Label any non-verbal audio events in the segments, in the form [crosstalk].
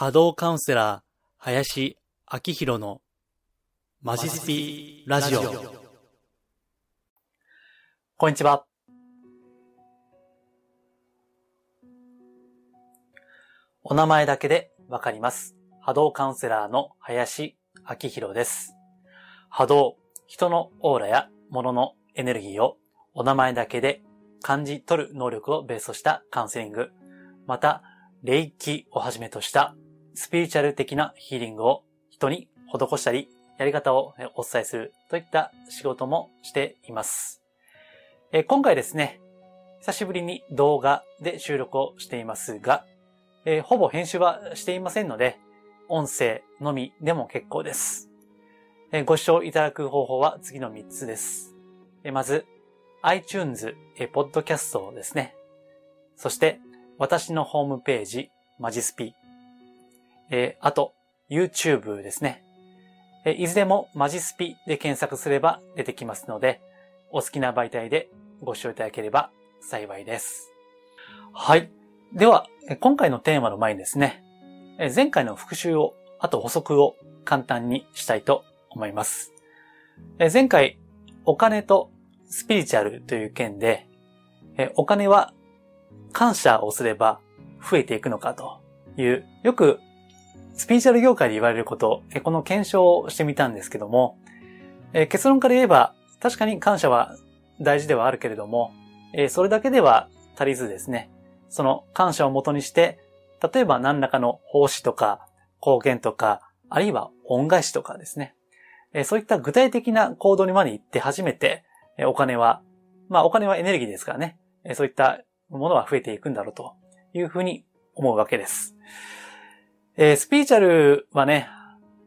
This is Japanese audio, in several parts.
波動カウンセラー、林明宏のマジスピラジオ。こんにちは。お名前だけでわかります。波動カウンセラーの林明宏です。波動、人のオーラや物のエネルギーをお名前だけで感じ取る能力をベースとしたカウンセリング、また、霊気をはじめとしたスピリチュアル的なヒーリングを人に施したり、やり方をお伝えするといった仕事もしています。え今回ですね、久しぶりに動画で収録をしていますが、えーほぼ編集はしていませんので、音声のみでも結構です。えーご視聴いただく方法は次の3つです。えーまず、iTunes、えーポッドキャストですね。そして、私のホームページ、マジスピ。えーあと、YouTube ですね。えーいずれもマジスピで検索すれば出てきますので、お好きな媒体でご視聴いただければ幸いです。はい。では、今回のテーマの前にですね、え前回の復習を、あと補足を簡単にしたいと思います。え前回、お金とスピリチュアルという件で、えお金は感謝をすれば増えていくのかという、よくスピリチュアル業界で言われること、この検証をしてみたんですけども、結論から言えば、確かに感謝は大事ではあるけれども、それだけでは足りずですね、その感謝をもとにして、例えば何らかの奉仕とか貢献とか、あるいは恩返しとかですね、そういった具体的な行動にまで行って初めて、お金は、まあお金はエネルギーですからね、そういったものは増えていくんだろうというふうに思うわけです。えースピリチュアルはね、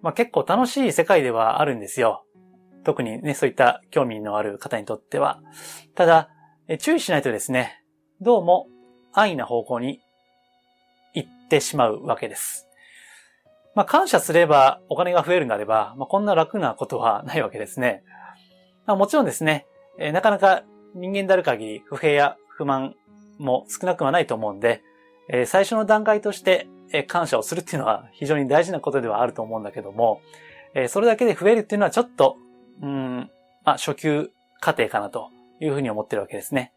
まあ結構楽しい世界ではあるんですよ。特にね、そういった興味のある方にとっては。ただ、え注意しないとですね、どうも安易な方向に行ってしまうわけです。まあ、感謝すればお金が増えるんであれば、まあ、こんな楽なことはないわけですね。まあ、もちろんですね、えなかなか人間である限り不平や不満も少なくはないと思うんで、え最初の段階として、え感謝をするっていうのは非常に大事なことではあると思うんだけども、えそれだけで増えるっていうのはちょっと、うん、まあ、初級過程かなというふうに思ってるわけですね。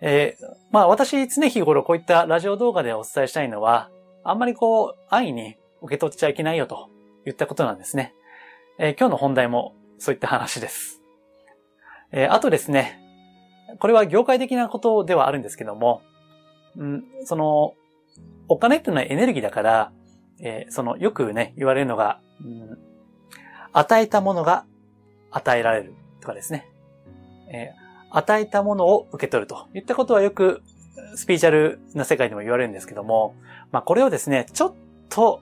えーまあ私常日頃こういったラジオ動画でお伝えしたいのは、あんまりこう安易に受け取っちゃいけないよと言ったことなんですね。えー今日の本題もそういった話です。えーあとですね、これは業界的なことではあるんですけども、うん、その、お金っていうのはエネルギーだから、えーその、よくね、言われるのが、うん与えたものが与えられるとかですね。えー与えたものを受け取るといったことはよくスピーチャルな世界でも言われるんですけども、まあこれをですね、ちょっと、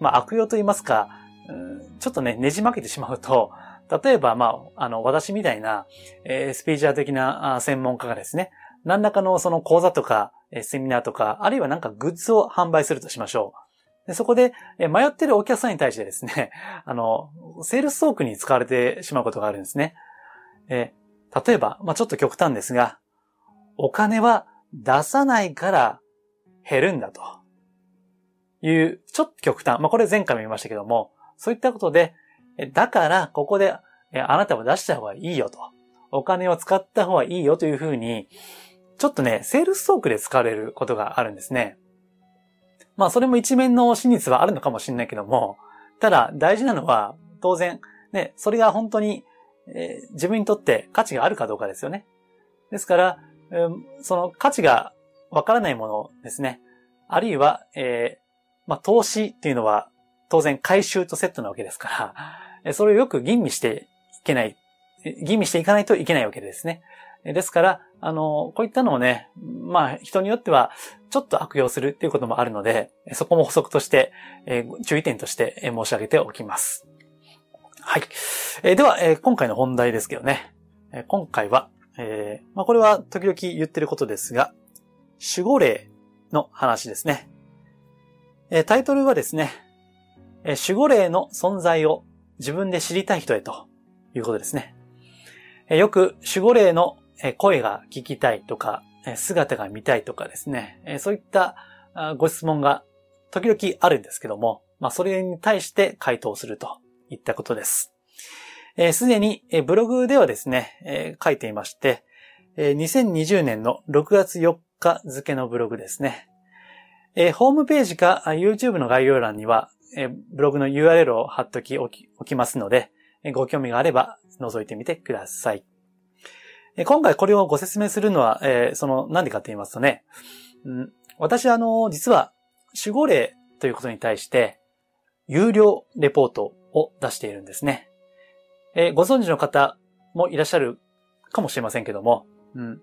まあ悪用と言いますか、うんちょっとね、ねじ曲げてしまうと、例えばまあ、あの、私みたいな、えースピーチャル的な専門家がですね、何らかのその講座とか、えセミナーとか、あるいはなんかグッズを販売するとしましょう。でそこで、え迷ってるお客さんに対してですね、[laughs] あの、セールストークに使われてしまうことがあるんですね。え例えば、まあちょっと極端ですが、お金は出さないから減るんだという、ちょっと極端。まあこれ前回も言いましたけども、そういったことで、だからここであなたは出した方がいいよと。お金を使った方がいいよというふうに、ちょっとね、セールストークで使われることがあるんですね。まあそれも一面の真実はあるのかもしれないけども、ただ大事なのは当然、ね、それが本当にえー自分にとって価値があるかどうかですよね。ですから、うんその価値がわからないものですね。あるいは、えーまあ、投資っていうのは当然回収とセットなわけですから、それをよく吟味していけない、吟味していかないといけないわけですね。ですから、あの、こういったのをね、まあ、人によっては、ちょっと悪用するっていうこともあるので、そこも補足として、えー注意点として申し上げておきます。はい。えーでは、えー今回の本題ですけどね。え今回は、えまあ、これは時々言ってることですが、守護霊の話ですね。えタイトルはですね、え守護霊の存在を自分で知りたい人へということですね。えよく守護霊の声が聞きたいとか、姿が見たいとかですね、そういったご質問が時々あるんですけども、まあ、それに対して回答するといったことです。す、でに、ブログではですね、書いていまして、えー、2020年の6月4日付のブログですね。ホームページか YouTube の概要欄には、ブログの URL を貼っときおきますので、ご興味があれば覗いてみてください。今回これをご説明するのは、えー、その、なんでかと言いますとね、うん、私あの、実は守護霊ということに対して、有料レポートを出しているんですね。えー、ご存知の方もいらっしゃるかもしれませんけども、うん、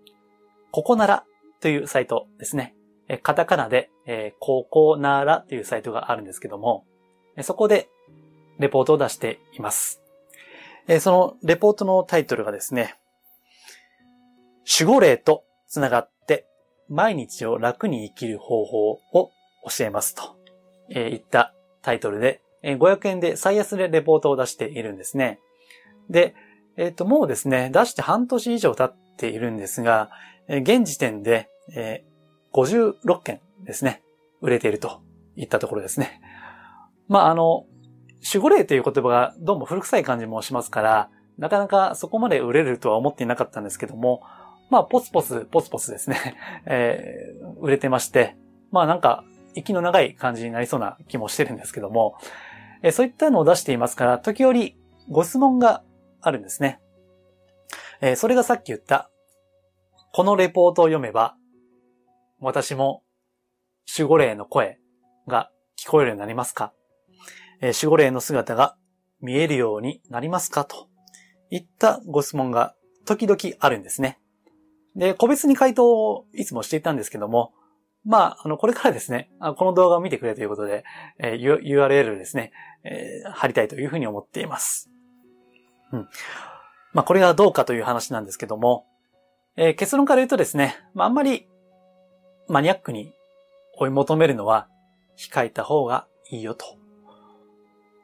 ここならというサイトですね。えカタカナで、えー、ここならというサイトがあるんですけども、えそこでレポートを出しています。えそのレポートのタイトルがですね、守護霊とつながって毎日を楽に生きる方法を教えますと、え言ったタイトルで、え500円で最安でレポートを出しているんですね。で、えっ、ー、と、もうですね、出して半年以上経っているんですが、え現時点で、え56件ですね、売れているといったところですね。まあ、あの、守護霊という言葉がどうも古臭い感じもしますから、なかなかそこまで売れるとは思っていなかったんですけども、まあ、ポツポツ、ポツポツですね、[laughs] えー、売れてまして、まあなんか、息の長い感じになりそうな気もしてるんですけども、えー、そういったのを出していますから、時折ご質問があるんですね。えー、それがさっき言った、このレポートを読めば、私も守護霊の声が聞こえるようになりますか、えー、守護霊の姿が見えるようになりますか？といったご質問が時々あるんですね。で、個別に回答をいつもしていたんですけども、まあ、あの、これからですね、この動画を見てくれということで、えー、URL ですね、えー、貼りたいというふうに思っています。うん。まあ、これがどうかという話なんですけども、えー、結論から言うとですね、まあ、あんまりマニアックに追い求めるのは控えた方がいいよと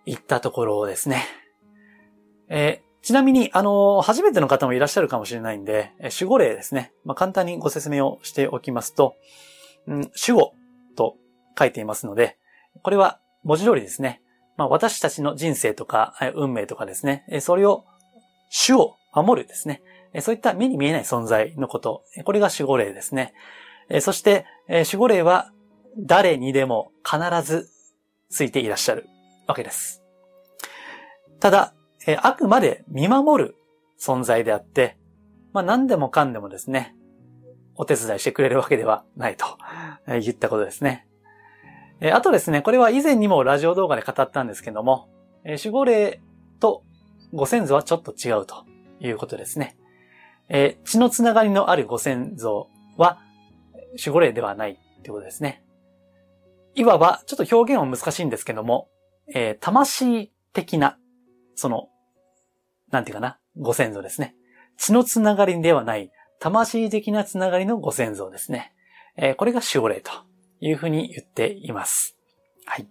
言ったところをですね。えー、ちなみに、あの、初めての方もいらっしゃるかもしれないんで、守護霊ですね。まあ、簡単にご説明をしておきますと、うん、守護と書いていますので、これは文字通りですね。まあ、私たちの人生とか運命とかですね、それを主を守るですね。そういった目に見えない存在のこと。これが守護霊ですね。そして、守護霊は誰にでも必ずついていらっしゃるわけです。ただ、えあくまで見守る存在であって、まあ何でもかんでもですね、お手伝いしてくれるわけではないと言ったことですね。えあとですね、これは以前にもラジオ動画で語ったんですけども、守護霊とご先祖はちょっと違うということですね。え血のつながりのあるご先祖は守護霊ではないということですね。いわば、ちょっと表現は難しいんですけども、えー、魂的な、その、なんていうかな、ご先祖ですね。血のつながりではない、魂的なつながりのご先祖ですね。えー、これが守護霊というふうに言っています。はい。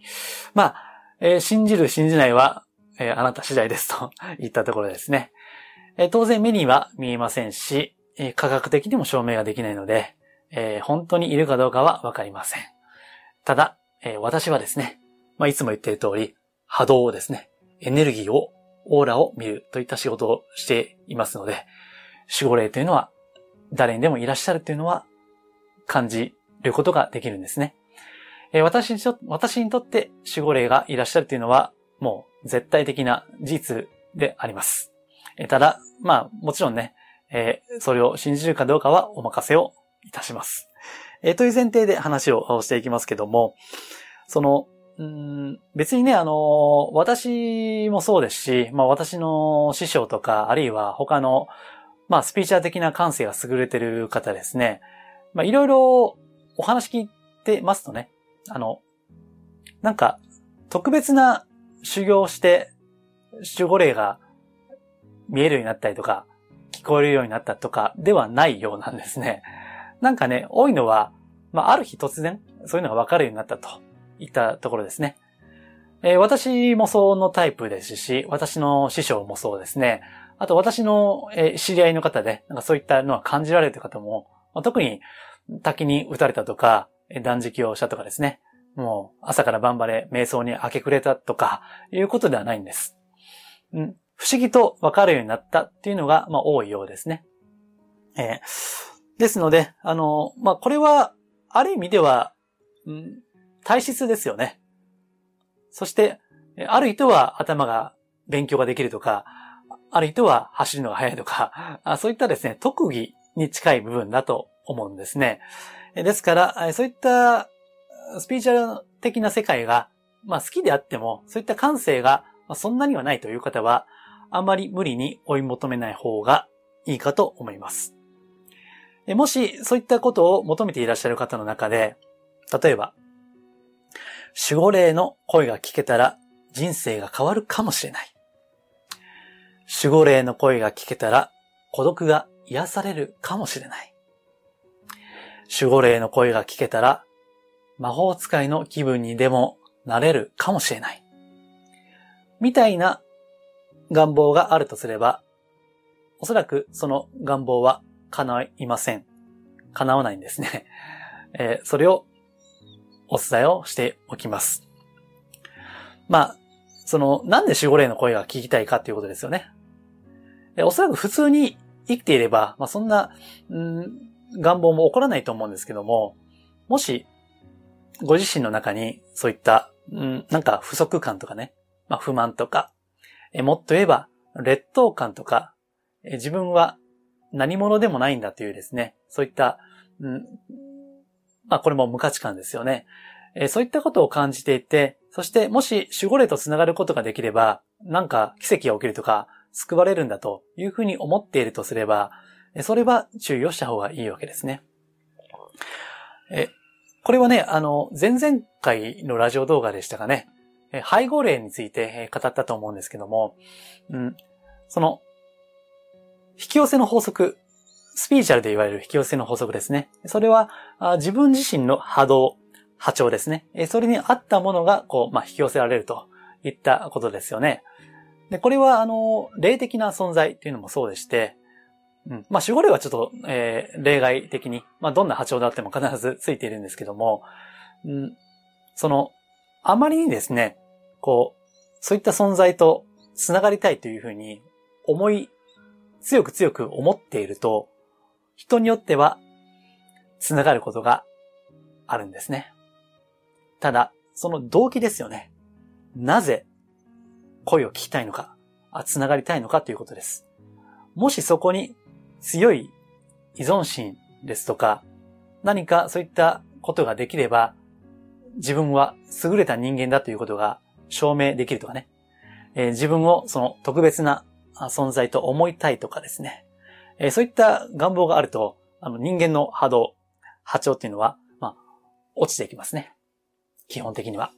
まあ、えー、信じる信じないは、えー、あなた次第ですと [laughs] 言ったところですね。えー、当然目には見えませんし、え、科学的にも証明ができないので、え、本当にいるかどうかはわかりません。ただ、え、私はですね、まあ、いつも言っている通り、波動をですね、エネルギーを、オーラを見るといった仕事をしていますので、守護霊というのは誰にでもいらっしゃるというのは感じることができるんですね。えー、私にと私にとって守護霊がいらっしゃるというのはもう絶対的な事実であります。えー、ただ、まあもちろんね、えー、それを信じるかどうかはお任せをいたします。えー、という前提で話をしていきますけども、その、うん別にね、あの、私もそうですし、まあ私の師匠とか、あるいは他の、まあスピーチャー的な感性が優れてる方ですね。まあいろいろお話聞いてますとね、あの、なんか、特別な修行をして、守護霊が見えるようになったりとか、聞こえるようになったとかではないようなんですね。なんかね、多いのは、まあ、ある日突然、そういうのが分かるようになったといったところですね。えー、私もそのタイプですし、私の師匠もそうですね。あと私の、えー、知り合いの方で、なんかそういったのは感じられるという方も、まあ、特に滝に打たれたとか、断食をしたとかですね。もう朝から晩まで瞑想に明け暮れたとかいうことではないんです。うん、不思議とわかるようになったっていうのが、まあ、多いようですね。えー、ですので、あの、まあ、これは、ある意味では、うん、体質ですよね。そして、ある人は頭が勉強ができるとか、ある人は走るのが速いとか、そういったですね、特技に近い部分だと思うんですね。ですから、そういったスピーチュアル的な世界が、まあ好きであっても、そういった感性がそんなにはないという方は、あまり無理に追い求めない方がいいかと思います。もし、そういったことを求めていらっしゃる方の中で、例えば、守護霊の声が聞けたら人生が変わるかもしれない。守護霊の声が聞けたら孤独が癒されるかもしれない。守護霊の声が聞けたら魔法使いの気分にでもなれるかもしれない。みたいな願望があるとすれば、おそらくその願望は叶いません。叶わないんですね。えー、それをお伝えをしておきます。まあ、その、なんで守護霊の声が聞きたいかっていうことですよね。おそらく普通に生きていれば、まあそんな、ん願望も起こらないと思うんですけども、もし、ご自身の中にそういった、んなんか不足感とかね、まあ不満とか、えもっと言えば劣等感とか、え自分は何者でもないんだというですね、そういった、んまあこれも無価値観ですよね。えそういったことを感じていて、そしてもし守護霊と繋がることができれば、なんか奇跡が起きるとか、救われるんだというふうに思っているとすれば、それは注意をした方がいいわけですね。え、これはね、あの、前々回のラジオ動画でしたかね、背後霊について語ったと思うんですけども、うん、その、引き寄せの法則、スピーチャルで言われる引き寄せの法則ですね。それは、自分自身の波動、波長ですね。それに合ったものが、こう、まあ、引き寄せられるといったことですよね。で、これは、あの、霊的な存在っていうのもそうでして、うん。まあ、守護霊はちょっと、えー、例外的に、まあ、どんな波長であっても必ずついているんですけども、うん、その、あまりにですね、こう、そういった存在と繋がりたいというふうに思い、強く強く思っていると、人によっては繋がることがあるんですね。ただ、その動機ですよね。なぜ声を聞きたいのか、あ、繋がりたいのかということです。もしそこに強い依存心ですとか、何かそういったことができれば、自分は優れた人間だということが証明できるとかね。えー、自分をその特別な存在と思いたいとかですね。えー、そういった願望があると、あの人間の波動、波長っていうのは、まあ、落ちていきますね。基本的には。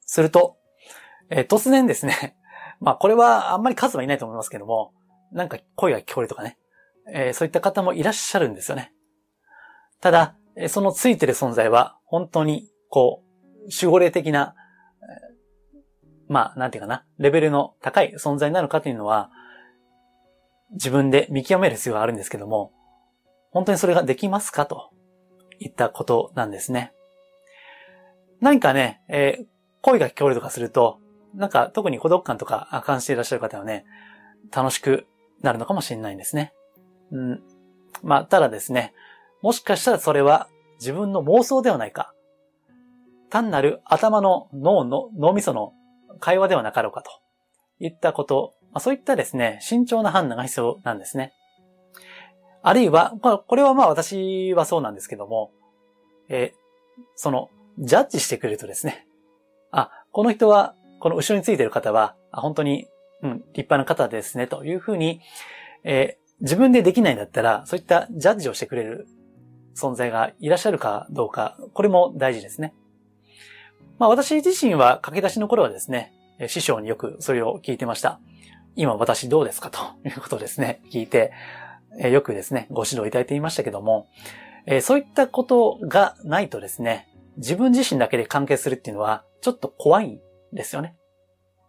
すると、えー、突然ですね、[laughs] まあこれはあんまり数はいないと思いますけども、なんか声が聞こえるとかね、えー、そういった方もいらっしゃるんですよね。ただ、そのついてる存在は本当に、こう、守護霊的な、まあ、なんていうかな、レベルの高い存在なのかというのは、自分で見極める必要があるんですけども、本当にそれができますかといったことなんですね。何かね、えー、声が聞こえるとかすると、なんか特に孤独感とか感じていらっしゃる方はね、楽しくなるのかもしれないんですね。うん。まあ、ただですね、もしかしたらそれは自分の妄想ではないか。単なる頭の脳の、脳みその会話ではなかろうかといったこと、まあ、そういったですね、慎重な判断が必要なんですね。あるいは、ま、これはまあ私はそうなんですけども、え、その、ジャッジしてくれるとですね、あ、この人は、この後ろについてる方は、本当に、うん、立派な方ですね、というふうに、え、自分でできないんだったら、そういったジャッジをしてくれる存在がいらっしゃるかどうか、これも大事ですね。まあ私自身は駆け出しの頃はですね、師匠によくそれを聞いてました。今私どうですか？ということですね、聞いて、えよくですね、ご指導いただいていましたけども、えそういったことがないとですね、自分自身だけで関係するっていうのは、ちょっと怖いんですよね。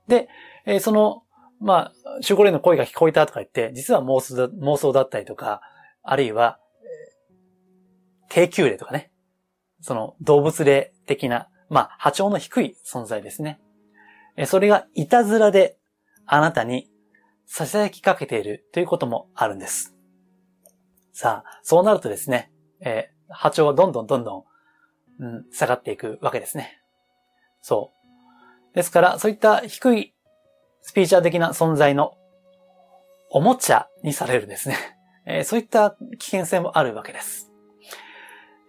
で、えその、まあ、守護霊の声が聞こえたとか言って、実は妄想だ妄想だったりとか、あるいは、低級霊とかね、その動物霊的な、まあ、波長の低い存在ですね。それがいたずらであなたに囁きかけているということもあるんです。さあ、そうなるとですね、えー、波長はどんどんどんどん、うん、下がっていくわけですね。そう。ですから、そういった低いスピーチャー的な存在のおもちゃにされるですね。[laughs] えー、そういった危険性もあるわけです。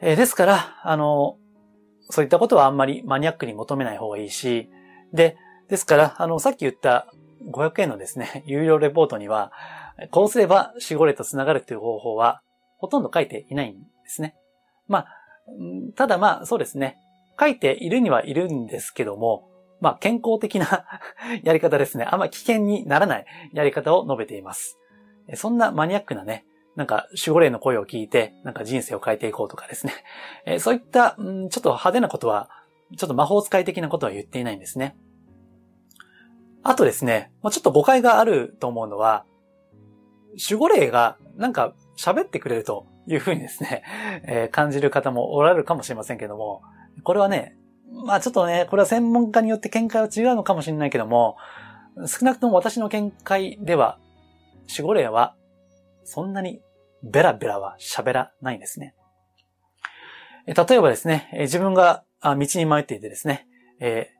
えー、ですから、あの、そういったことはあんまりマニアックに求めない方がいいし、で、ですから、あの、さっき言った500円のですね、[laughs] 有料レポートには、こうすれば守護霊と繋がるという方法は、ほとんど書いていないんですね。まあ、ただまあ、そうですね。書いているにはいるんですけども、まあ、健康的な [laughs] やり方ですね。あんま危険にならないやり方を述べています。そんなマニアックなね、なんか守護霊の声を聞いて、なんか人生を変えていこうとかですね。えそういった、ちょっと派手なことは、ちょっと魔法使い的なことは言っていないんですね。あとですね、ちょっと誤解があると思うのは、守護霊がなんか喋ってくれるというふうにですね、[laughs] えー、感じる方もおられるかもしれませんけども、これはね、まあちょっとね、これは専門家によって見解は違うのかもしれないけども、少なくとも私の見解では、守護霊はそんなにベラベラは喋らないんですね。例えばですね、自分が道に迷っていてですね、え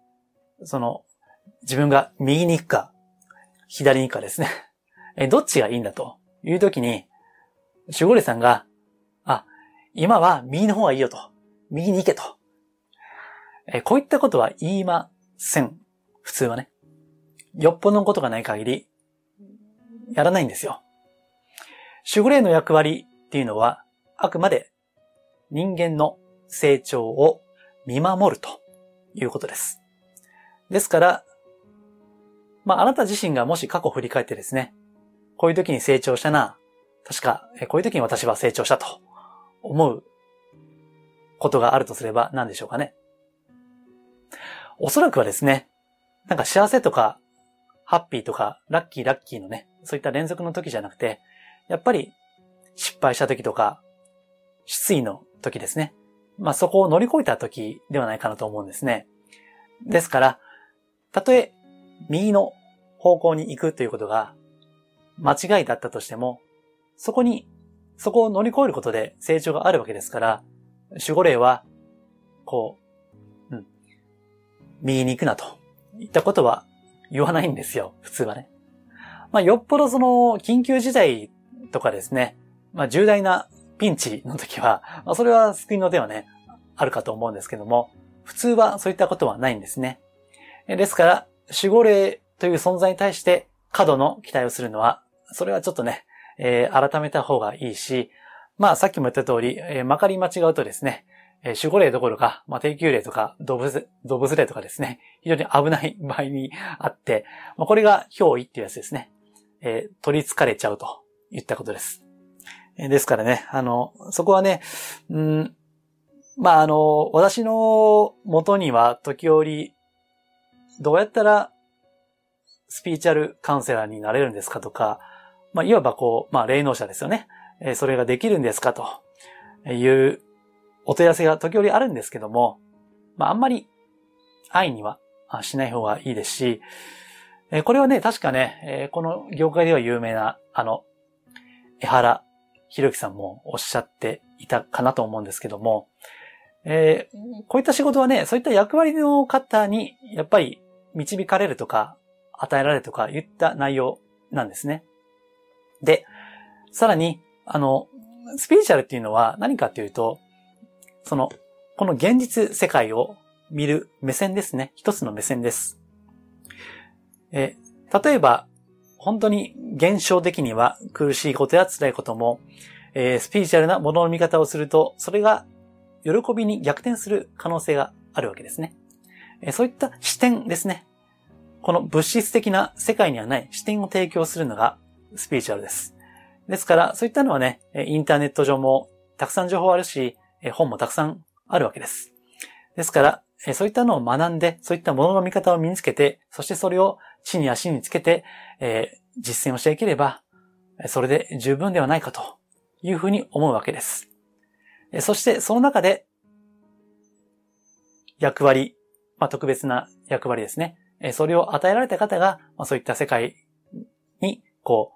ー、その、自分が右に行くか、左に行くかですね、[laughs] えどっちがいいんだという時に、守護霊さんが、あ、今は右の方がいいよと。右に行けと。えこういったことは言いません。普通はね。よっぽどのことがない限り、やらないんですよ。守護霊の役割っていうのは、あくまで人間の成長を見守るということです。ですから、まあ、あなた自身がもし過去を振り返ってですね、こういう時に成長したな、確か、こういう時に私は成長したと思うことがあるとすれば何でしょうかね。おそらくはですね、なんか幸せとか、ハッピーとか、ラッキーラッキーのね、そういった連続の時じゃなくて、やっぱり失敗した時とか、失意の時ですね。まあそこを乗り越えた時ではないかなと思うんですね。ですから、たとえ右の方向に行くということが間違いだったとしても、そこに、そこを乗り越えることで成長があるわけですから、守護霊は、こう、うん、右に行くなといったことは言わないんですよ、普通はね。まあ、よっぽどその、緊急事態とかですね、まあ、重大なピンチの時は、まあ、それは救いの手はね、あるかと思うんですけども、普通はそういったことはないんですね。ですから、守護霊という存在に対して過度の期待をするのは、それはちょっとね、えー、改めた方がいいし、まあさっきも言った通り、えー、まかり間違うとですね、えー、守護霊どころか、まあ、低級霊とか動物、動物霊とかですね、非常に危ない場合にあって、まあ、これが憑依っていうやつですね。えー、取り憑かれちゃうと言ったことです。えー、ですからね、あの、そこはね、うん、まああの、私の元には時折、どうやったらスピーチャルカウンセラーになれるんですかとか、まあ、いわばこう、まあ、霊能者ですよね。えそれができるんですかというお問い合わせが時折あるんですけども、まあ、あんまり愛にはしない方がいいですし、えこれはね、確かね、えこの業界では有名な、あの、江原博樹さんもおっしゃっていたかなと思うんですけども、えー、こういった仕事はね、そういった役割の方に、やっぱり導かれるとか、与えられとか言った内容なんですね。で、さらに、あの、スピリチュアルっていうのは何かっていうと、その、この現実世界を見る目線ですね。一つの目線です。え、例えば、本当に現象的には苦しいことや辛いことも、えー、スピリチュアルなものの見方をすると、それが喜びに逆転する可能性があるわけですね。えー、そういった視点ですね。この物質的な世界にはない視点を提供するのがスピリチュアルです。ですから、そういったのはね、インターネット上もたくさん情報あるし、本もたくさんあるわけです。ですから、そういったのを学んで、そういったものの見方を身につけて、そしてそれを地に足につけて、えー、実践をしていければ、それで十分ではないかというふうに思うわけです。そして、その中で、役割、まあ、特別な役割ですね。えそれを与えられた方が、まあ、そういった世界に、こ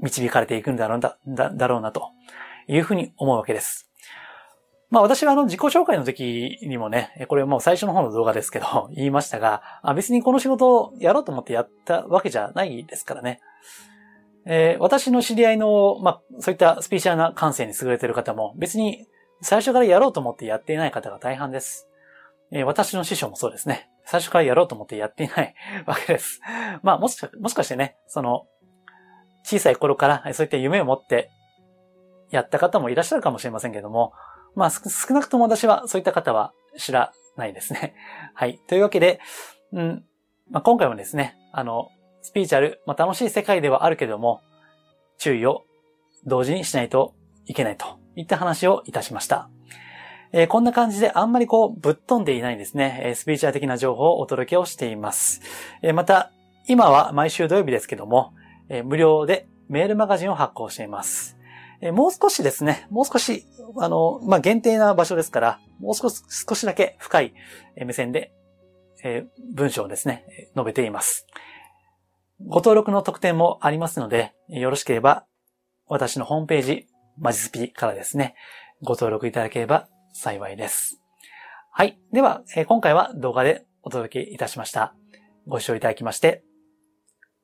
う、導かれていくんだろうだ、だだろうな、というふうに思うわけです。まあ私はあの自己紹介の時にもね、これもう最初の方の動画ですけど、[laughs] 言いましたが、別にこの仕事をやろうと思ってやったわけじゃないですからね。えー、私の知り合いの、まあそういったスピーチャーな感性に優れている方も別に最初からやろうと思ってやっていない方が大半です。えー、私の師匠もそうですね。最初からやろうと思ってやっていない [laughs] わけです。まあもしか、もしかしてね、その、小さい頃からそういった夢を持ってやった方もいらっしゃるかもしれませんけども、まあ少なくとも私はそういった方は知らないですね。[laughs] はい。というわけで、うん、まあ、今回もですね、あの、スピーチャル、まあ、楽しい世界ではあるけども、注意を同時にしないといけないといった話をいたしました。えー、こんな感じであんまりこうぶっ飛んでいないんですね。えスピーチャー的な情報をお届けをしています。え、また、今は毎週土曜日ですけども、え無料でメールマガジンを発行しています。えもう少しですね、もう少し、あの、まあ、限定な場所ですから、もう少し、少しだけ深い目線で、え文章をですね、述べています。ご登録の特典もありますので、よろしければ、私のホームページ、マジスピからですね、ご登録いただければ幸いです。はい。では、今回は動画でお届けいたしました。ご視聴いただきまして、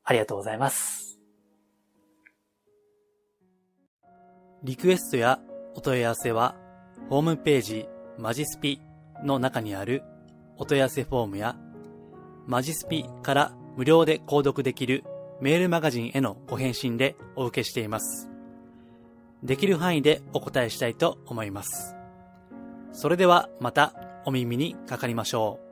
ありがとうございます。リクエストやお問い合わせは、ホームページマジスピの中にあるお問い合わせフォームや、マジスピから無料で購読できるメールマガジンへのご返信でお受けしています。できる範囲でお答えしたいと思います。それではまたお耳にかかりましょう。